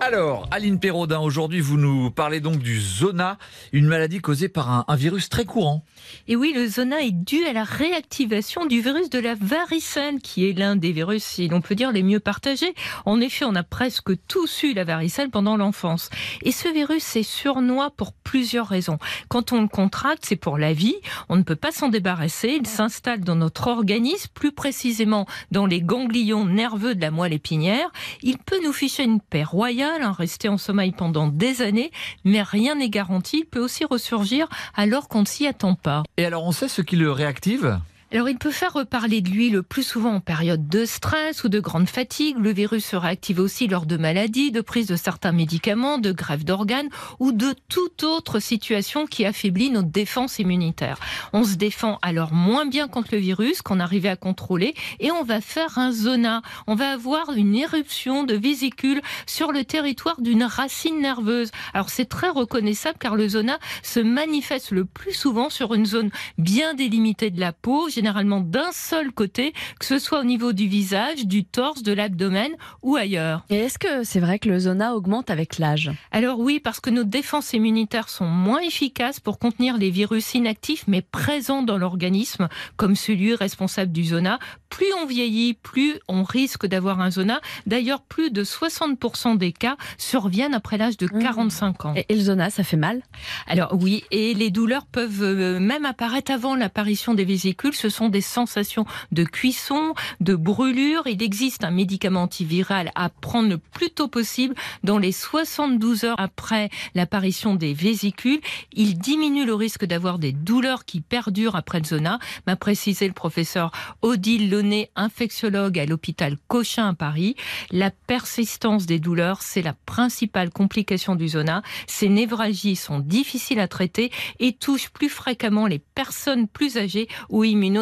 Alors, Aline Perraudin, aujourd'hui, vous nous parlez donc du zona, une maladie causée par un, virus très courant. Et oui, le zona est dû à la réactivation du virus de la varicelle, qui est l'un des virus, si l'on peut dire, les mieux partagés. En effet, on a presque tous eu la varicelle pendant l'enfance. Et ce virus est surnois pour plusieurs raisons. Quand on le contracte, c'est pour la vie. On ne peut pas s'en débarrasser. Il s'installe dans notre organisme, plus précisément dans les ganglions nerveux de la moelle épinière. Il peut nous ficher une paix royale, hein, rester en sommeil pendant des années, mais rien n'est garanti. Il peut aussi ressurgir alors qu'on ne s'y attend pas. Et alors, on sait ce qui le réactive? Alors, il peut faire reparler de lui le plus souvent en période de stress ou de grande fatigue. Le virus se réactive aussi lors de maladies, de prise de certains médicaments, de grève d'organes ou de toute autre situation qui affaiblit notre défense immunitaire. On se défend alors moins bien contre le virus qu'on arrivait à contrôler et on va faire un zona. On va avoir une éruption de vésicules sur le territoire d'une racine nerveuse. Alors, c'est très reconnaissable car le zona se manifeste le plus souvent sur une zone bien délimitée de la peau, généralement d'un seul côté, que ce soit au niveau du visage, du torse, de l'abdomen ou ailleurs. Et est-ce que c'est vrai que le zona augmente avec l'âge? Alors oui, parce que nos défenses immunitaires sont moins efficaces pour contenir les virus inactifs mais présents dans l'organisme, comme celui responsable du zona. Plus on vieillit, plus on risque d'avoir un zona. D'ailleurs, plus de 60% des cas surviennent après l'âge de 45 ans. et, le zona, ça fait mal? Alors oui, et les douleurs peuvent euh, même apparaître avant l'apparition des vésicules. Ce sont des sensations de cuisson, de brûlure. Il existe un médicament antiviral à prendre le plus tôt possible dans les 72 heures après l'apparition des vésicules. Il diminue le risque d'avoir des douleurs qui perdurent après le zona, m'a précisé le professeur Odile Launay, infectiologue à l'hôpital Cochin à Paris. La persistance des douleurs, c'est la principale complication du zona. Ces névralgies sont difficiles à traiter et touchent plus fréquemment les personnes plus âgées ou immunodéprimées.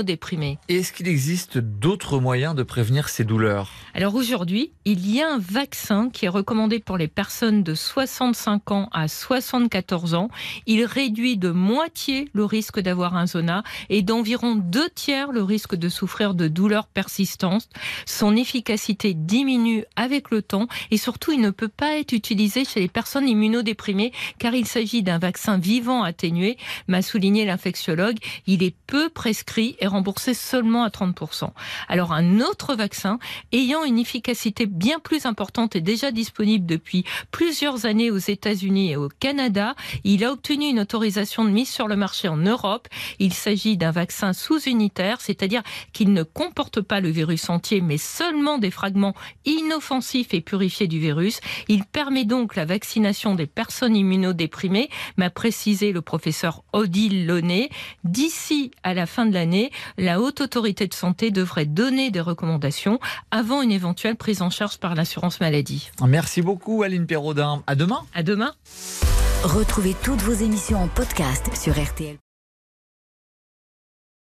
Et est-ce qu'il existe d'autres moyens de prévenir ces douleurs? Alors aujourd'hui, il y a un vaccin qui est recommandé pour les personnes de 65 ans à 74 ans. Il réduit de moitié le risque d'avoir un zona et d'environ deux tiers le risque de souffrir de douleurs persistantes. Son efficacité diminue avec le temps et surtout il ne peut pas être utilisé chez les personnes immunodéprimées car il s'agit d'un vaccin vivant atténué, m'a souligné l'infectiologue. Il est peu prescrit et remboursé seulement à 30%. Alors un autre vaccin ayant une efficacité bien plus importante est déjà disponible depuis plusieurs années aux États-Unis et au Canada. Il a obtenu une autorisation de mise sur le marché en Europe. Il s'agit d'un vaccin sous-unitaire, c'est-à-dire qu'il ne comporte pas le virus entier, mais seulement des fragments inoffensifs et purifiés du virus. Il permet donc la vaccination des personnes immunodéprimées, m'a précisé le professeur Odile Launay. D'ici à la fin de l'année, la Haute Autorité de Santé devrait donner des recommandations avant une éventuelle prise en charge par l'assurance maladie. Merci beaucoup, Aline Perraudin. À demain. À demain. Retrouvez toutes vos émissions en podcast sur RTL.